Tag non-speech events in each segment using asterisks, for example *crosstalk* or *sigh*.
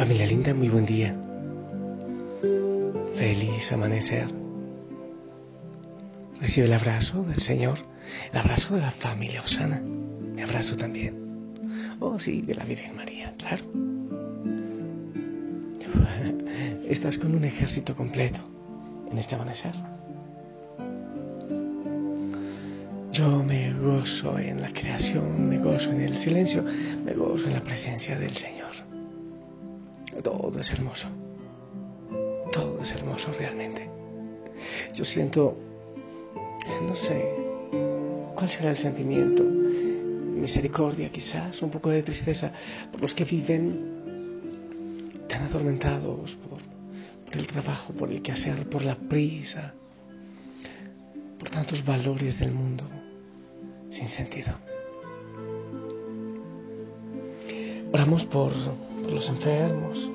Familia linda, muy buen día. Feliz amanecer. Recibe el abrazo del Señor, el abrazo de la familia Osana, mi abrazo también. Oh, sí, de la Virgen María, claro. *laughs* Estás con un ejército completo en este amanecer. Yo me gozo en la creación, me gozo en el silencio, me gozo en la presencia del Señor. Todo es hermoso. Todo es hermoso realmente. Yo siento, no sé, cuál será el sentimiento. Misericordia quizás, un poco de tristeza por los que viven tan atormentados por, por el trabajo, por el quehacer, por la prisa, por tantos valores del mundo sin sentido. Oramos por por los enfermos,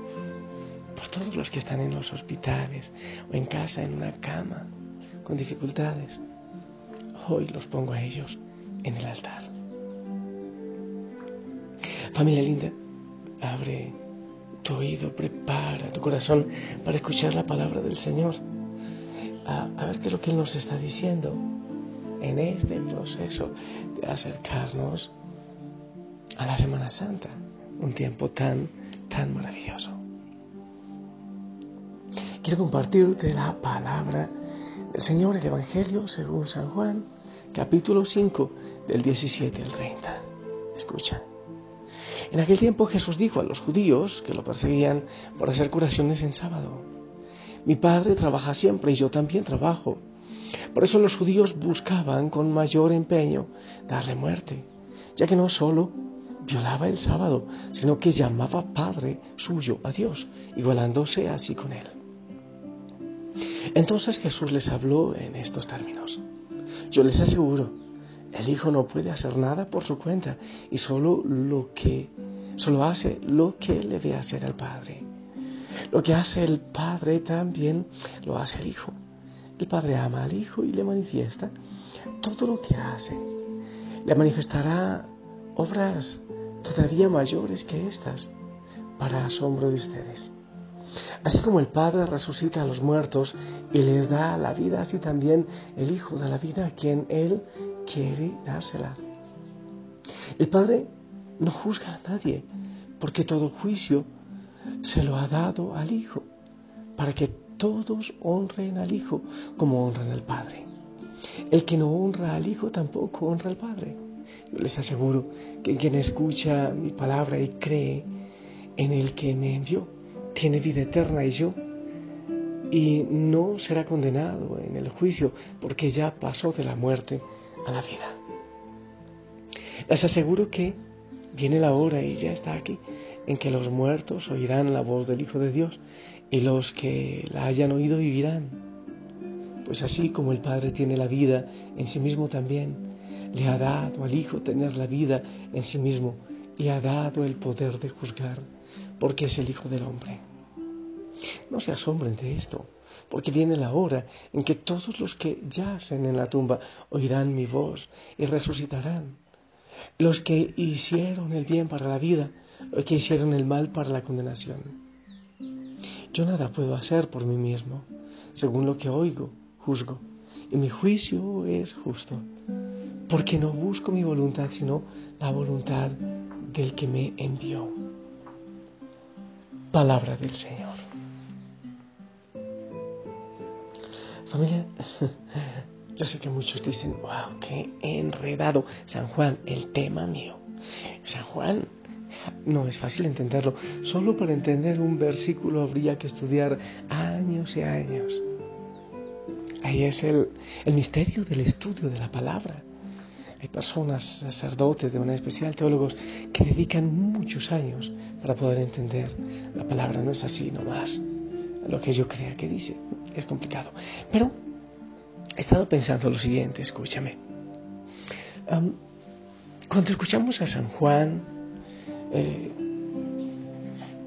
por todos los que están en los hospitales o en casa, en una cama, con dificultades. Hoy los pongo a ellos en el altar. Familia linda, abre tu oído, prepara tu corazón para escuchar la palabra del Señor. A, ver qué es lo que Él nos está diciendo en este proceso de acercarnos a la Semana Santa un tiempo tan, tan maravilloso. Quiero compartirte la palabra del Señor, el Evangelio según San Juan, capítulo 5, del 17 al 30. Escucha. En aquel tiempo Jesús dijo a los judíos que lo perseguían por hacer curaciones en sábado, mi Padre trabaja siempre y yo también trabajo. Por eso los judíos buscaban con mayor empeño darle muerte, ya que no solo violaba el sábado, sino que llamaba Padre suyo a Dios, igualándose así con él. Entonces Jesús les habló en estos términos. Yo les aseguro, el Hijo no puede hacer nada por su cuenta y solo lo que solo hace lo que le ve hacer al Padre. Lo que hace el Padre también lo hace el Hijo. El Padre ama al Hijo y le manifiesta todo lo que hace. Le manifestará obras todavía mayores que estas, para asombro de ustedes. Así como el Padre resucita a los muertos y les da la vida, así también el Hijo da la vida a quien Él quiere dársela. El Padre no juzga a nadie, porque todo juicio se lo ha dado al Hijo, para que todos honren al Hijo como honran al Padre. El que no honra al Hijo tampoco honra al Padre. Yo les aseguro que quien escucha mi palabra y cree en el que me envió, tiene vida eterna y yo, y no será condenado en el juicio, porque ya pasó de la muerte a la vida. Les aseguro que viene la hora y ya está aquí, en que los muertos oirán la voz del Hijo de Dios, y los que la hayan oído vivirán. Pues así como el Padre tiene la vida en sí mismo también, le ha dado al Hijo tener la vida en sí mismo y ha dado el poder de juzgar, porque es el Hijo del Hombre. No se asombren de esto, porque viene la hora en que todos los que yacen en la tumba oirán mi voz y resucitarán. Los que hicieron el bien para la vida, los que hicieron el mal para la condenación. Yo nada puedo hacer por mí mismo. según lo que oigo, juzgo. Y mi juicio es justo, porque no busco mi voluntad, sino la voluntad del que me envió. Palabra del Señor. Familia, *laughs* yo sé que muchos dicen, wow, qué enredado. San Juan, el tema mío. San Juan no es fácil entenderlo. Solo para entender un versículo habría que estudiar años y años. Ahí es el, misterio del estudio de la palabra. Hay personas, sacerdotes, de manera especial teólogos, que dedican muchos años para poder entender la palabra. No es así nomás lo que yo crea que dice. Es complicado. Pero he estado pensando lo siguiente, escúchame. cuando escuchamos a San Juan, eh,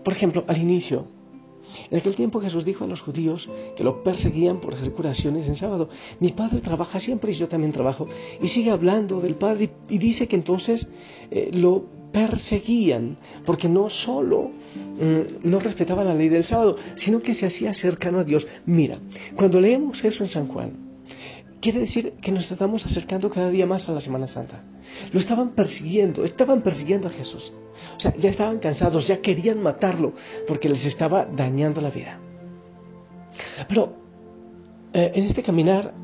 por ejemplo, al inicio, en aquel tiempo Jesús dijo a los judíos que lo perseguían por hacer curaciones en sábado, mi padre trabaja siempre y yo también trabajo, y sigue hablando del padre y dice que entonces eh, lo perseguían, porque no solo mm, no respetaba la ley del sábado, sino que se hacía cercano a Dios. Mira, cuando leemos eso en San Juan, quiere decir que nos estamos acercando cada día más a la Semana Santa. Lo estaban persiguiendo, estaban persiguiendo a Jesús. O sea, ya estaban cansados, ya querían matarlo porque les estaba dañando la vida. Pero eh, en este caminar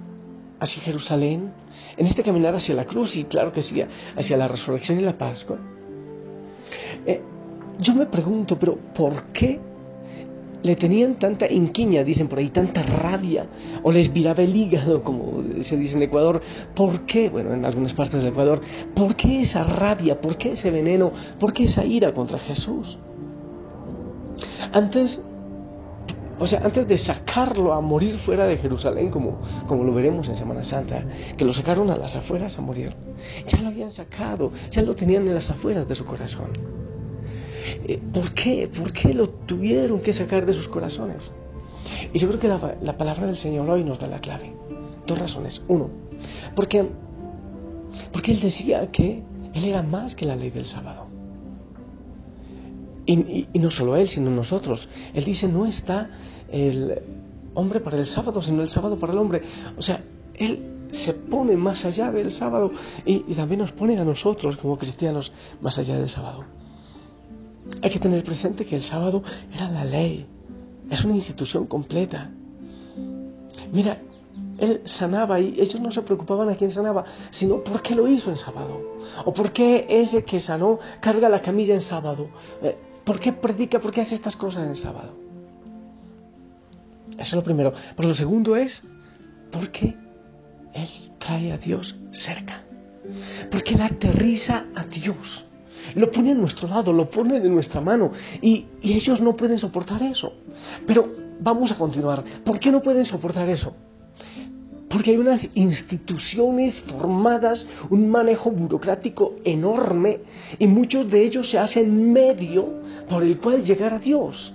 hacia Jerusalén, en este caminar hacia la cruz y claro que sí, hacia la resurrección y la Pascua, eh, yo me pregunto, pero ¿por qué le tenían tanta inquiña, dicen por ahí, tanta rabia, o les viraba el hígado, como se dice en Ecuador. ¿Por qué? Bueno, en algunas partes del Ecuador, ¿por qué esa rabia? ¿Por qué ese veneno? ¿Por qué esa ira contra Jesús? Antes, o sea, antes de sacarlo a morir fuera de Jerusalén, como, como lo veremos en Semana Santa, que lo sacaron a las afueras a morir, ya lo habían sacado, ya lo tenían en las afueras de su corazón. Eh, ¿Por qué? ¿Por qué lo tuvieron que sacar de sus corazones? Y yo creo que la, palabra del Señor hoy nos da la clave. Dos razones. Uno, porque, porque Él decía que Él era más que la ley del sábado. Y, no solo Él, sino nosotros. Él dice, no está el hombre para el sábado, sino el sábado para el hombre. O sea, Él se pone más allá del sábado y también nos pone a nosotros como cristianos más allá del sábado. Hay que tener presente que el sábado era la ley, es una institución completa. Mira, él sanaba y ellos no se preocupaban a quién sanaba, sino por qué lo hizo en sábado. O por qué ese que sanó carga la camilla en sábado. Eh, ¿Por qué predica? ¿Por qué hace estas cosas en sábado? Eso es lo primero. Pero lo segundo es, ¿por qué Él trae a Dios cerca? Porque Él aterriza a Dios. Lo pone a nuestro lado, lo pone de nuestra mano y, ellos no pueden soportar eso. Pero vamos a continuar. ¿Por qué no pueden soportar eso? Porque hay unas instituciones formadas, un manejo burocrático enorme y muchos de ellos se hacen medio por el cual llegar a Dios.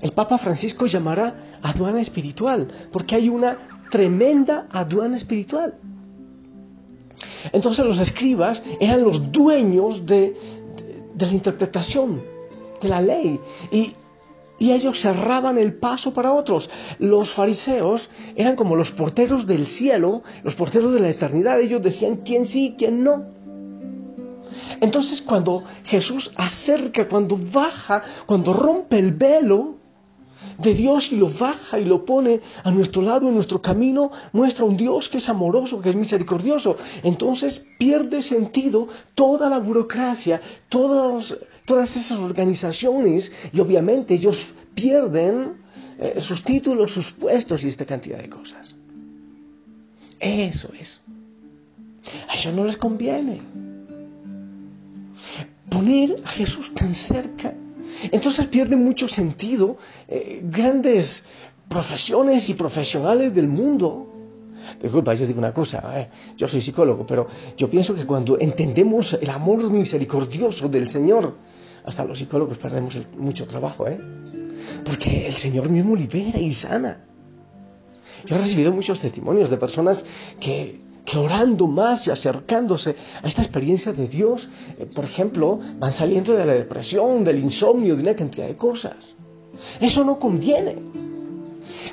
El Papa Francisco llamará aduana espiritual, porque hay una tremenda aduana espiritual. Entonces los escribas eran los dueños de, de la interpretación de la ley y, ellos cerraban el paso para otros. Los fariseos eran como los porteros del cielo, los porteros de la eternidad. Ellos decían quién sí, quién no. Entonces cuando Jesús acerca, cuando baja, cuando rompe el velo, de Dios y lo baja y lo pone a nuestro lado, en nuestro camino, muestra un Dios que es amoroso, que es misericordioso. Entonces pierde sentido toda la burocracia, todas, todas esas organizaciones y obviamente ellos pierden eh, sus títulos, sus puestos y esta cantidad de cosas. Eso es. A ellos no les conviene poner a Jesús tan cerca entonces pierde mucho sentido eh, grandes profesiones y profesionales del mundo. Disculpa, yo digo una cosa, eh, yo soy psicólogo, pero yo pienso que cuando entendemos el amor misericordioso del Señor, hasta los psicólogos perdemos mucho trabajo, ¿eh? Porque el Señor mismo libera y sana. Yo he recibido muchos testimonios de personas que que orando más y acercándose a esta experiencia de Dios, eh, por ejemplo, van saliendo de la depresión, del insomnio, de una cantidad de cosas. Eso no conviene.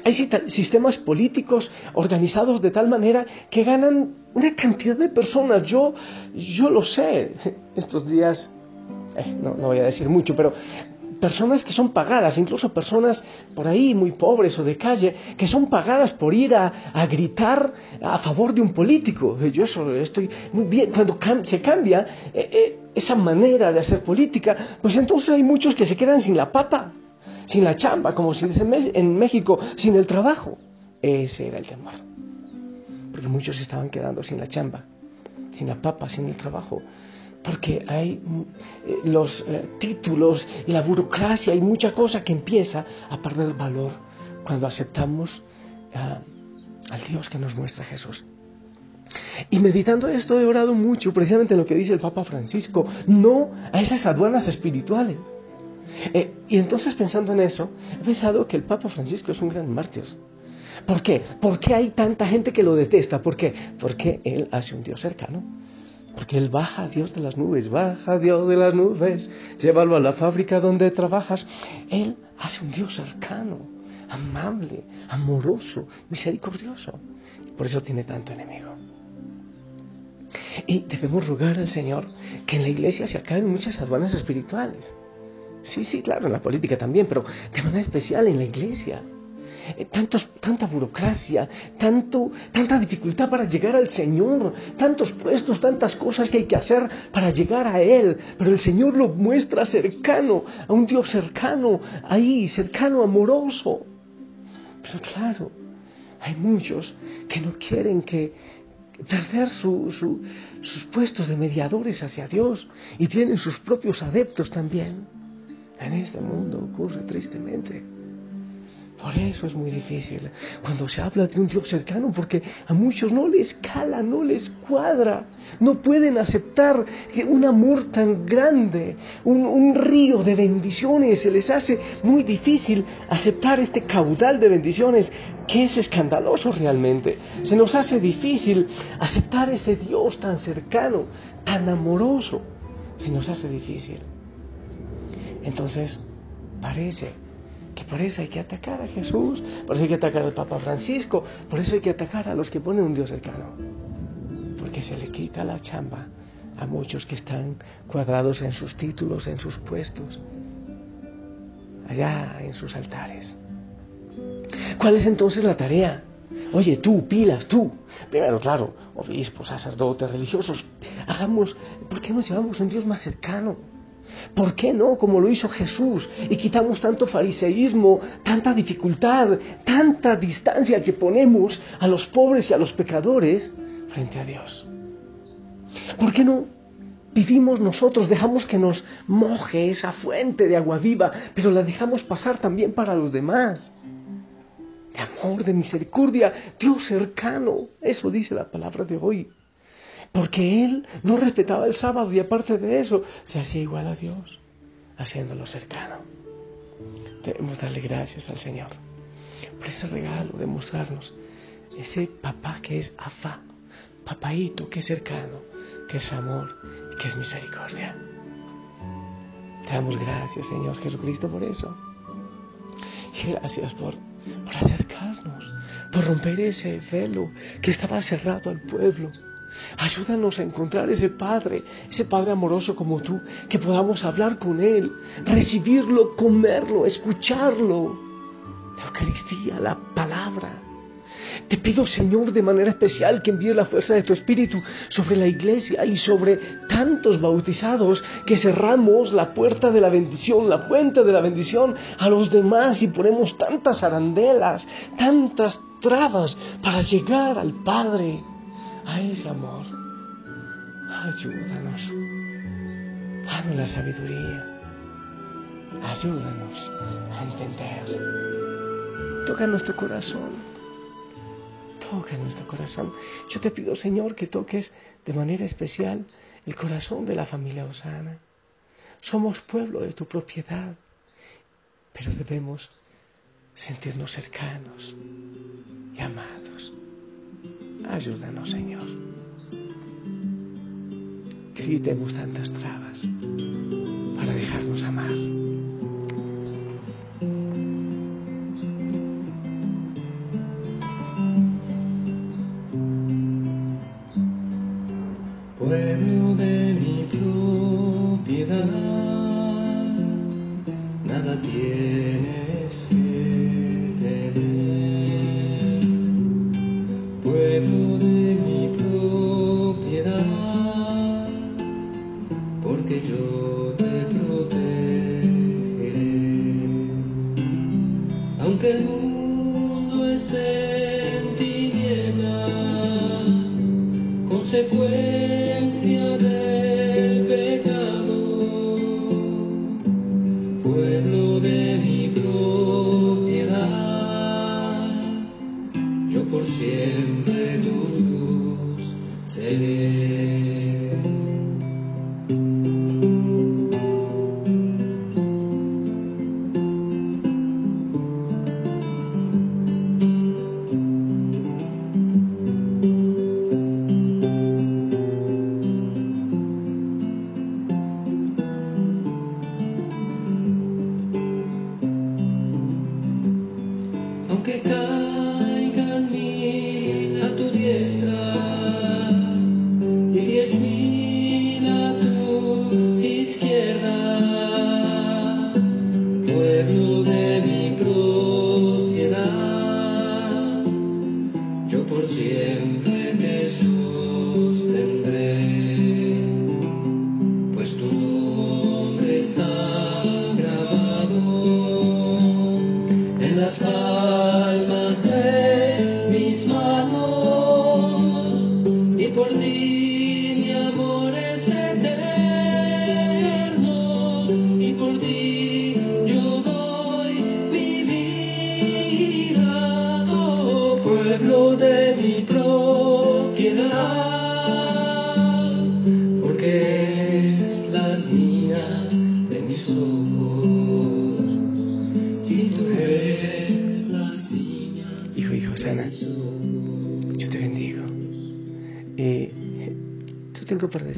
hay sistemas políticos organizados de tal manera que ganan una cantidad de personas. Yo, yo lo sé. *laughs* Estos días, eh, no, no voy a decir mucho, pero personas que son pagadas, incluso personas por ahí muy pobres o de calle, que son pagadas por ir a, gritar a favor de un político. Yo eso estoy muy bien. Cuando se cambia eh, eh, esa manera de hacer política, pues entonces hay muchos que se quedan sin la papa, sin la chamba, como se dice en México, sin el trabajo. Ese era el temor. Porque muchos estaban quedando sin la chamba, sin la papa, sin el trabajo porque hay eh, los eh, títulos y la burocracia y mucha cosa que empieza a perder valor cuando aceptamos ah, al Dios que nos muestra Jesús. Y meditando esto he orado mucho precisamente en lo que dice el Papa Francisco, no a esas aduanas espirituales. Eh, y entonces pensando en eso, he pensado que el Papa Francisco es un gran mártir. ¿Por qué? ¿Por qué hay tanta gente que lo detesta? ¿Por qué? Porque él hace un Dios cercano. Porque Él baja, Dios de las nubes, baja, Dios de las nubes, llévalo a la fábrica donde trabajas. Él hace un Dios cercano, amable, amoroso, misericordioso. Por eso tiene tanto enemigo. Y debemos rogar al Señor que en la iglesia se acaben muchas aduanas espirituales. Sí, sí, claro, en la política también, pero de manera especial en la iglesia. Eh, tanta burocracia, tanto, tanta dificultad para llegar al Señor, tantos puestos, tantas cosas que hay que hacer para llegar a Él. Pero el Señor lo muestra cercano, a un Dios cercano, ahí, cercano, amoroso. Pero claro, hay muchos que no quieren que perder sus puestos de mediadores hacia Dios y tienen sus propios adeptos también. En este mundo ocurre tristemente. Por eso es muy difícil cuando se habla de un Dios cercano, porque a muchos no les cala, no les cuadra, no pueden aceptar que un amor tan grande, un, río de bendiciones, se les hace muy difícil aceptar este caudal de bendiciones que es escandaloso realmente. Se nos hace difícil aceptar ese Dios tan cercano, tan amoroso, se nos hace difícil. Entonces, parece por eso hay que atacar a Jesús, por eso hay que atacar al Papa Francisco, por eso hay que atacar a los que ponen un Dios cercano. Porque se le quita la chamba a muchos que están cuadrados en sus títulos, en sus puestos, allá en sus altares. ¿Cuál es entonces la tarea? Oye, tú, pilas, tú. Primero, claro, obispos, sacerdotes, religiosos, hagamos, ¿por qué no llevamos un Dios más cercano? ¿Por qué no? Como lo hizo Jesús. Y quitamos tanto fariseísmo, tanta dificultad, tanta distancia que ponemos a los pobres y a los pecadores frente a Dios. ¿Por qué no vivimos nosotros, dejamos que nos moje esa fuente de agua viva, pero la dejamos pasar también para los demás? De amor, de misericordia, Dios cercano. Eso dice la palabra de hoy porque él no respetaba el sábado y aparte de eso se hacía igual a Dios, haciéndolo cercano. Debemos darle gracias al Señor por ese regalo de mostrarnos ese papá que es afá, papaito que es cercano, que es amor que es misericordia. Te damos gracias, Señor Jesucristo, por eso. Gracias por, por acercarnos, por romper ese velo que estaba cerrado al pueblo Ayúdanos a encontrar ese Padre, ese Padre amoroso como tú, que podamos hablar con Él, recibirlo, comerlo, escucharlo. La Eucaristía, la palabra. Te pido, Señor, de manera especial que envíe la fuerza de tu Espíritu sobre la iglesia y sobre tantos bautizados que cerramos la puerta de la bendición, la fuente de la bendición a los demás y ponemos tantas arandelas, tantas trabas para llegar al Padre a ese amor. Ayúdanos. Dame la sabiduría. Ayúdanos a entender. Toca nuestro corazón. Toca nuestro corazón. Yo te pido, Señor, que toques de manera especial el corazón de la familia Osana. Somos pueblo de tu propiedad, pero debemos sentirnos cercanos y amados. Ayúdanos, Señor. Que evitemos tantas trabas para dejarnos amar. de mi propiedad, porque yo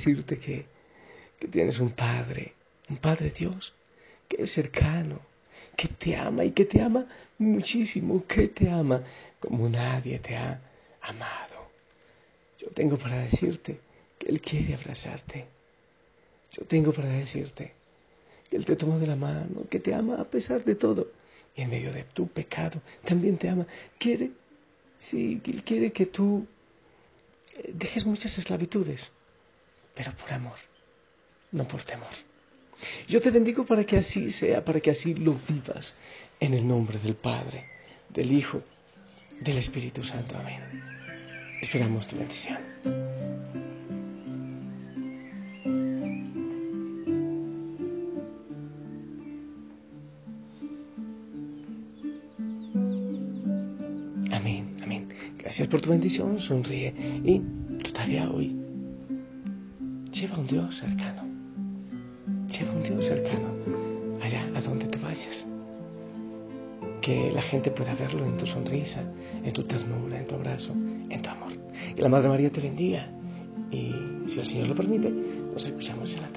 decirte que, que tienes un Padre, un Padre Dios, que es cercano, que te ama y que te ama muchísimo, que te ama como nadie te ha amado. Yo tengo para decirte que Él quiere abrazarte. Yo tengo para decirte que Él te toma de la mano, que te ama a pesar de todo. Y en medio de tu pecado también te ama. Quiere, sí, quiere que tú eh, dejes muchas esclavitudes, pero por amor, no por temor. Yo te bendigo para que así sea, para que así lo vivas, en el nombre del Padre, del Hijo, del Espíritu Santo. Amén. Esperamos tu bendición. Amén, amén. Gracias por tu bendición, sonríe y todavía hoy lleva un Dios cercano. Lleva un Dios cercano allá a donde tú vayas. Que la gente pueda verlo en tu sonrisa, en tu ternura, en tu abrazo, en tu amor. Que la Madre María te bendiga. Y si el Señor lo permite, nos escuchamos en la